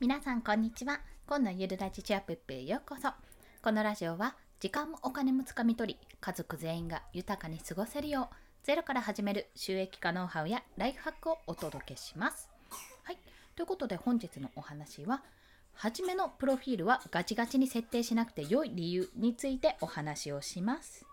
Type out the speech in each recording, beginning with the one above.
皆さんこんにちは。今のゆるラジチアップップへようこそ。このラジオは時間もお金もつかみ取り家族全員が豊かに過ごせるようゼロから始める収益化ノウハウやライフハックをお届けします。はい。ということで本日のお話ははじめのプロフィールはガチガチに設定しなくて良い理由についてお話をします。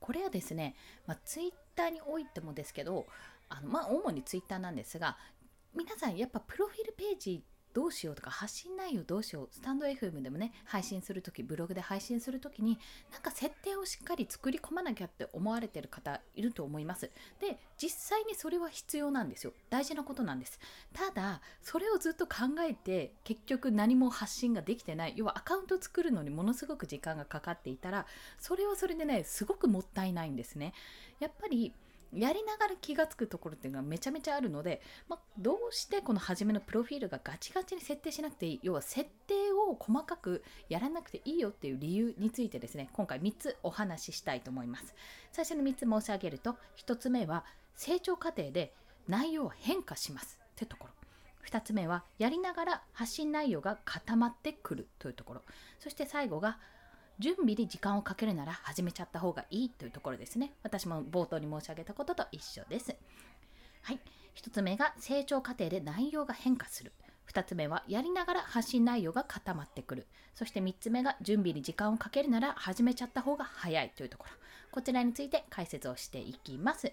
これはですね、まあ、ツイッターにおいてもですけどあのまあ主にツイッターなんですが皆さんやっぱプロフィールページどうしようとか発信内容どうしようスタンド FM でもね配信するときブログで配信するときになんか設定をしっかり作り込まなきゃって思われてる方いると思います。で実際にそれは必要なんですよ。大事なことなんです。ただそれをずっと考えて結局何も発信ができてない。要はアカウント作るのにものすごく時間がかかっていたらそれはそれでねすごくもったいないんですね。やっぱりやりながら気がつくところっていうのがめちゃめちゃあるので、まあ、どうしてこの初めのプロフィールがガチガチに設定しなくていい要は設定を細かくやらなくていいよっていう理由についてですね今回3つお話ししたいと思います。最初の3つ申し上げると1つ目は成長過程で内容は変化しますってところ。2つ目はやりながら発信内容が固まってくるというところ。そして最後が準備に時間をかけるなら始めちゃった方がいいというところですね。私も冒頭に申し上げたことと一緒です。はい。1つ目が成長過程で内容が変化する。2つ目はやりながら発信内容が固まってくる。そして3つ目が準備に時間をかけるなら始めちゃった方が早いというところ。こちらについて解説をしていきます。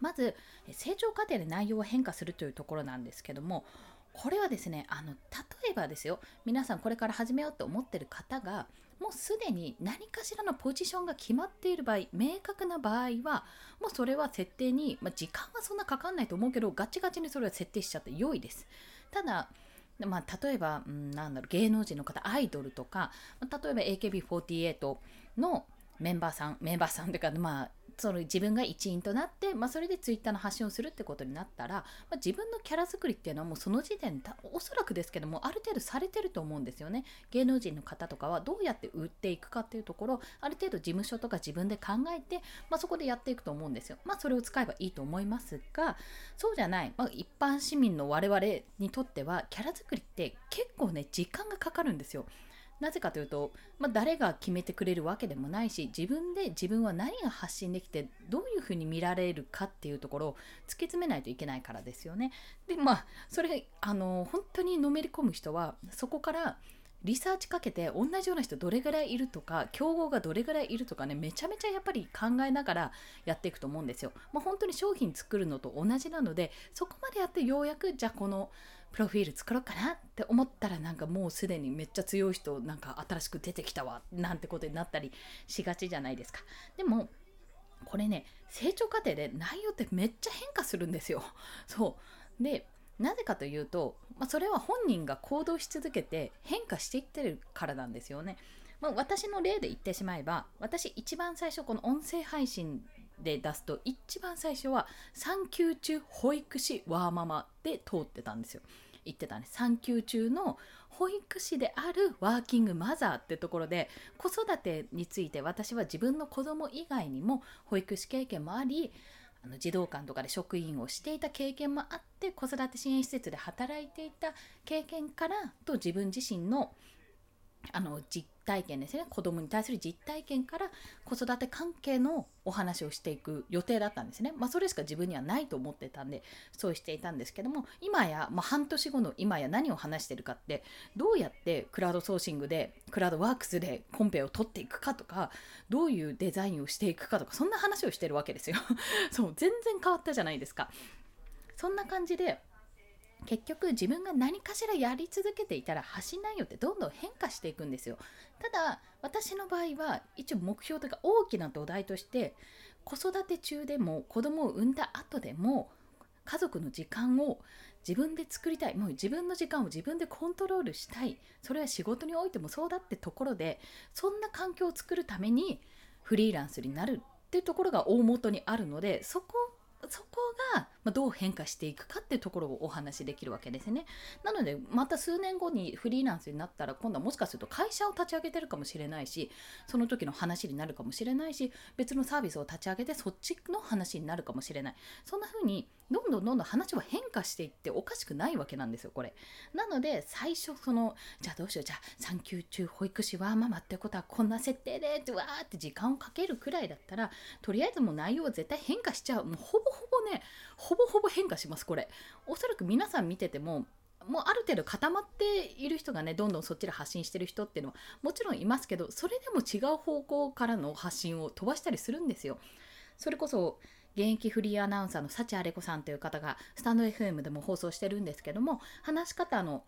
まず、成長過程で内容が変化するというところなんですけども、これはですね、あの、例えばですよ、皆さんこれから始めようと思ってる方が、もうすでに何かしらのポジションが決まっている場合、明確な場合は、もうそれは設定に、まあ、時間はそんなかかんないと思うけど、ガチガチにそれは設定しちゃって良いです。ただ、まあ、例えば、うん、なんだろう、芸能人の方、アイドルとか、例えば AKB48 のメンバーさん、メンバーさんというか、まあ、その自分が一員となって、まあ、それでツイッターの発信をするってことになったら、まあ、自分のキャラ作りっていうのはもうその時点でおそらくですけどもある程度されてると思うんですよね。芸能人の方とかはどうやって売っていくかっていうところある程度事務所とか自分で考えて、まあ、そこでやっていくと思うんですよ。まあそれを使えばいいと思いますがそうじゃない、まあ、一般市民の我々にとってはキャラ作りって結構ね時間がかかるんですよ。なぜかというと、まあ、誰が決めてくれるわけでもないし自分で自分は何が発信できてどういうふうに見られるかっていうところを突き詰めないといけないからですよね。でまあそれあの本当にのめり込む人はそこからリサーチかけて同じような人どれぐらいいるとか競合がどれぐらいいるとかねめちゃめちゃやっぱり考えながらやっていくと思うんですよ。まあ、本当に商品作るのと同じなのでそこまでやってようやくじゃあこのプロフィール作ろうかなって思ったらなんかもうすでにめっちゃ強い人なんか新しく出てきたわなんてことになったりしがちじゃないですか。でもこれね成長過程で内容ってめっちゃ変化するんですよ。そうでなぜかというと、まあ、それは本人が行動し続けて変化していってるからなんですよね。まあ、私の例で言ってしまえば私一番最初この音声配信で出すと一番最初は産休中保育士ワーママで通ってたんですよ。言ってたね産休中の保育士であるワーキングマザーってところで子育てについて私は自分の子供以外にも保育士経験もありあの児童館とかで職員をしていた経験もあって子育て支援施設で働いていた経験からと自分自身のあの実体験ですね子供に対する実体験から子育て関係のお話をしていく予定だったんですね。まあそれしか自分にはないと思ってたんでそうしていたんですけども今や、まあ、半年後の今や何を話してるかってどうやってクラウドソーシングでクラウドワークスでコンペを取っていくかとかどういうデザインをしていくかとかそんな話をしてるわけですよ。そう全然変わったじゃないですか。そんな感じで結局自分が何かしらやり続けていたら発信内容ってどんどん変化していくんですよ。ただ私の場合は一応目標というか大きな土台として子育て中でも子供を産んだ後でも家族の時間を自分で作りたいもう自分の時間を自分でコントロールしたいそれは仕事においてもそうだってところでそんな環境を作るためにフリーランスになるっていうところが大元にあるのでそこそこがまあ、どう変化していくかっていうところをお話しできるわけですね。なのでまた数年後にフリーランスになったら今度はもしかすると会社を立ち上げてるかもしれないしその時の話になるかもしれないし別のサービスを立ち上げてそっちの話になるかもしれないそんな風にどんどんどんどん話は変化していっておかしくないわけなんですよこれ。なので最初そのじゃあどうしようじゃあ産休中保育士はママってことはこんな設定でってわーって時間をかけるくらいだったらとりあえずもう内容は絶対変化しちゃうもうほぼほぼねほほぼほぼ変化しますこれ。おそらく皆さん見ててももうある程度固まっている人がねどんどんそっちで発信してる人っていうのはもちろんいますけどそれでも違う方向からの発信を飛ばしたりするんですよ。それこそ現役フリーアナウンサーの幸あれ子さんという方がスタンド FM でも放送してるんですけども話し方の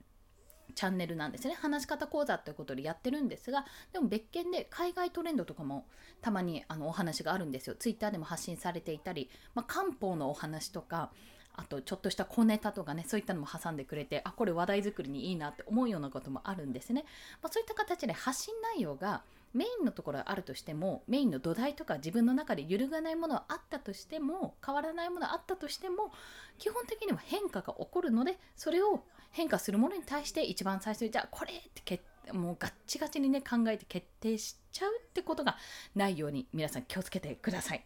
チャンネルなんですね。話し方講座ということでやってるんですがでも別件で海外トレンドとかもたまにあのお話があるんですよ。ツイッターでも発信されていたり、まあ、漢方のお話とかあとちょっとした小ネタとかねそういったのも挟んでくれてあこれ話題作りにいいなって思うようなこともあるんですね、まあ、そういった形で発信内容がメインのところはあるとしてもメインの土台とか自分の中で揺るがないものはあったとしても変わらないものはあったとしても基本的には変化が起こるのでそれを変化するものに対して一番最初にじゃあこれって決もうガッチガチにね考えて決定しちゃうってことがないように皆さん気をつけてください。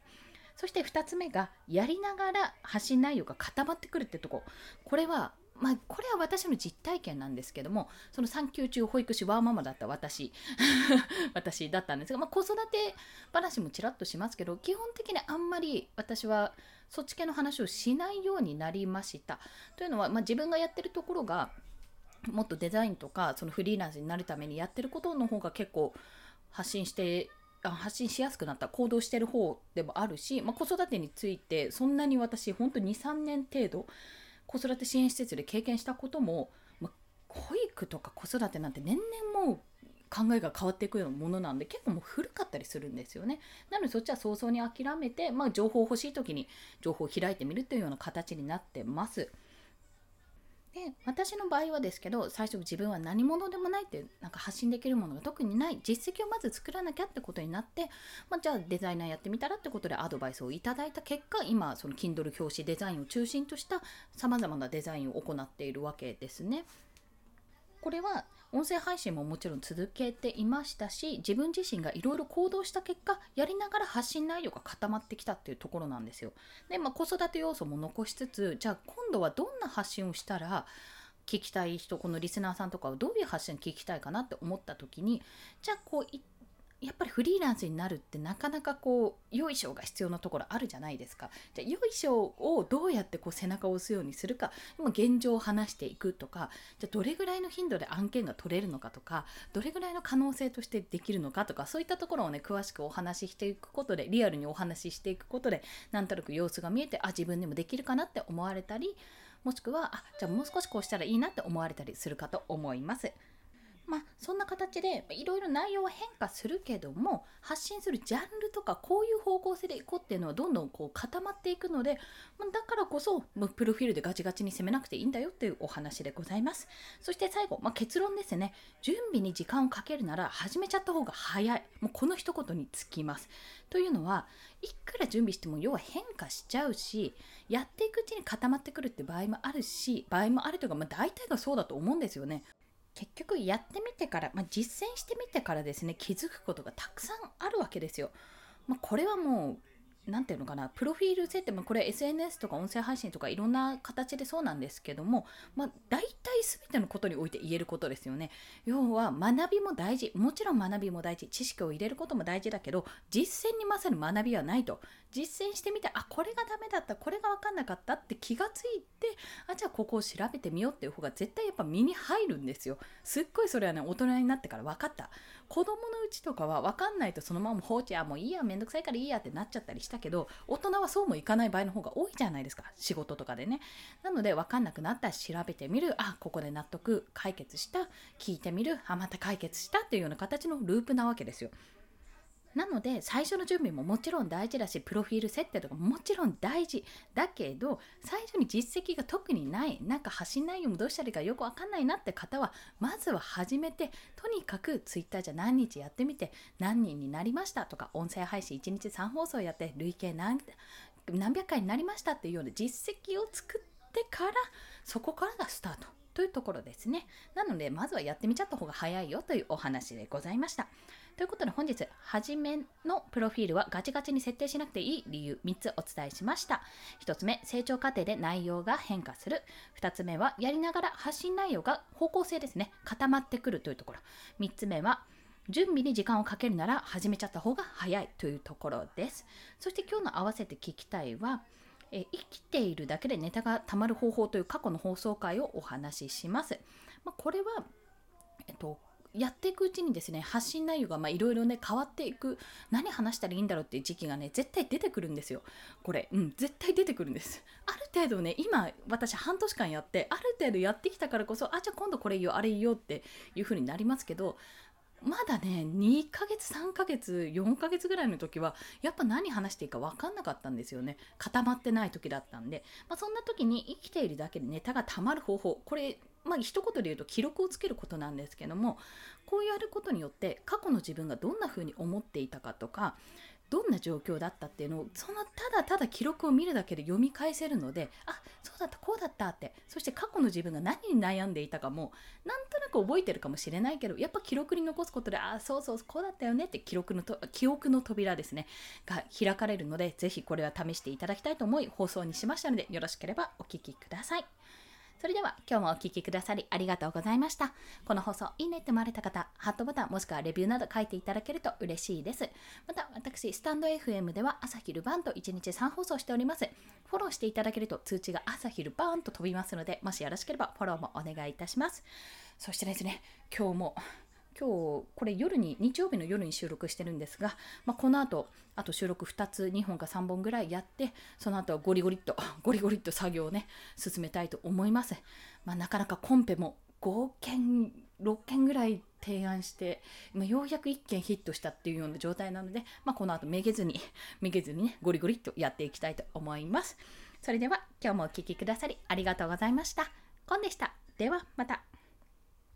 そして2つ目がやりながら発信内容が固まってくるってとここれはまあ、これは私の実体験なんですけどもその産休中保育士ワーママだった私 私だったんですが、まあ、子育て話もちらっとしますけど基本的にあんまり私はそっち系の話をしないようになりました。というのは、まあ、自分がやってるところがもっとデザインとかそのフリーランスになるためにやってることの方が結構発信して発信しやすくなった行動してる方でもあるし、まあ、子育てについてそんなに私本当23年程度子育て支援施設で経験したことも、ま、保育とか子育てなんて年々もう考えが変わっていくようなものなんで結構もう古かったりするんですよね。なのでそっちは早々に諦めて、まあ、情報欲しい時に情報を開いてみるというような形になってます。で私の場合はですけど最初自分は何者でもないってなんか発信できるものが特にない実績をまず作らなきゃってことになって、まあ、じゃあデザイナーやってみたらってことでアドバイスをいただいた結果今その Kindle 表紙デザインを中心としたさまざまなデザインを行っているわけですね。これは音声配信ももちろん続けていましたし自分自身がいろいろ行動した結果やりながら発信内容が固まってきたっていうところなんですよ。で、まあ、子育て要素も残しつつじゃあ今度はどんな発信をしたら聞きたい人このリスナーさんとかをどういう発信聞きたいかなって思った時にじゃあこういったやっぱりフリーランスになるってなかなかこうよいしょが必要なところあるじゃないですか。じゃあよいしょをどうやってこう背中を押すようにするか今現状を話していくとかじゃどれぐらいの頻度で案件が取れるのかとかどれぐらいの可能性としてできるのかとかそういったところをね詳しくお話ししていくことでリアルにお話ししていくことでなんとなく様子が見えてあ自分でもできるかなって思われたりもしくはあじゃあもう少しこうしたらいいなって思われたりするかと思います。まあ、そんな形でいろいろ内容は変化するけども発信するジャンルとかこういう方向性でいこうっていうのはどんどんこう固まっていくので、ま、だからこそプロフィールでガチガチに攻めなくていいんだよっていうお話でございます。そして最後、まあ、結論ですね。準備に時間をかけるなら始めちゃった方が早い。もうこの一言につきます。というのはいくら準備しても要は変化しちゃうしやっていくうちに固まってくるって場合もあるし場合もあるというか、まあ、大体がそうだと思うんですよね。結局やってみてから、まあ、実践してみてからですね気づくことがたくさんあるわけですよ。まあ、これはもう何て言うのかなプロフィール設定もこれ SNS とか音声配信とかいろんな形でそうなんですけども、まあ、大体全てのことにおいて言えることですよね。要は学びも大事。もちろん学びも大事。知識を入れることも大事だけど実践に勝る学びはないと。実践してみてあこれがダメだった。これが分かんなかったって気がついてあじゃあここを調べてみようっていう方が絶対やっぱ身に入るんですよ。すっごいそれはね大人になってから分かった。子供のうちとかは分かんないとそのまま放置あもういいやめんどくさいからいいやってなっちゃったりしたけど大人はそうもいかない場合の方が多いじゃないですか仕事とかでね。なので分かんなくなったら調べてみる。あここで納得解決した。聞いてみる。あまた解決したっていうような形のループなわけですよ。なので最初の準備ももちろん大事だしプロフィール設定とかももちろん大事。だけど最初に実績が特にないなんか発信内容もどうしたらいいかよくわかんないなって方はまずは始めてとにかく Twitter じゃ何日やってみて何人になりましたとか音声配信1日3放送やって累計何何百回になりましたっていうような実績を作ってからそこからがスタート。というところですね。なのでまずはやってみちゃった方が早いよというお話でございました。ということで本日、初めのプロフィールはガチガチに設定しなくていい理由3つお伝えしました。1つ目、成長過程で内容が変化する。2つ目は、やりながら発信内容が方向性ですね、固まってくるというところ。3つ目は、準備に時間をかけるなら始めちゃった方が早いというところです。そして今日の合わせて聞きたいは、え生きているだけでネタがたまる方法という過去の放送回をお話しします。まあ、これは、えっと、やっていくうちにですね発信内容がいろいろね変わっていく何話したらいいんだろうっていう時期がね絶対出てくるんですよ。これうん絶対出てくるんです。ある程度ね今私半年間やってある程度やってきたからこそあじゃあ今度これ言おうあれ言おうっていう風になりますけどまだね2ヶ月3ヶ月4ヶ月ぐらいの時はやっぱ何話していいか分かんなかったんですよね。固まってない時だったんで、まあ、そんな時に生きているだけでネタがたまる方法これまあ一言で言うと記録をつけることなんですけどもこうやることによって過去の自分がどんな風に思っていたかとかどんな状況だったっていうのをそのただただ記録を見るだけで読み返せるのであそうだったこうだったってそして過去の自分が何に悩んでいたかもなんとなく覚えてるかもしれないけどやっぱ記録に残すことであそうそうこうだったよねって記録のと記憶の扉ですねが開かれるのでぜひこれは試していただきたいと思い放送にしましたのでよろしければお聴きください。それでは今日もお聴きくださりありがとうございました。この放送いいねって思われた方、ハットボタンもしくはレビューなど書いていただけると嬉しいです。また私、スタンド FM では朝昼晩と1日3放送しております。フォローしていただけると通知が朝昼晩と飛びますので、もしよろしければフォローもお願いいたします。そしてですね、今日も今日これ夜に日曜日の夜に収録してるんですが、まあ、この後あと収録2つ2本か3本ぐらいやってその後はゴリゴリっと ゴリゴリっと作業をね進めたいと思います、まあ、なかなかコンペも5件6件ぐらい提案して、まあ、ようやく1件ヒットしたっていうような状態なので、まあ、この後めげずに めげずにねゴリゴリっとやっていきたいと思います。それでは今日もお聴きくださりありがとうございました。コンでした。ではまた。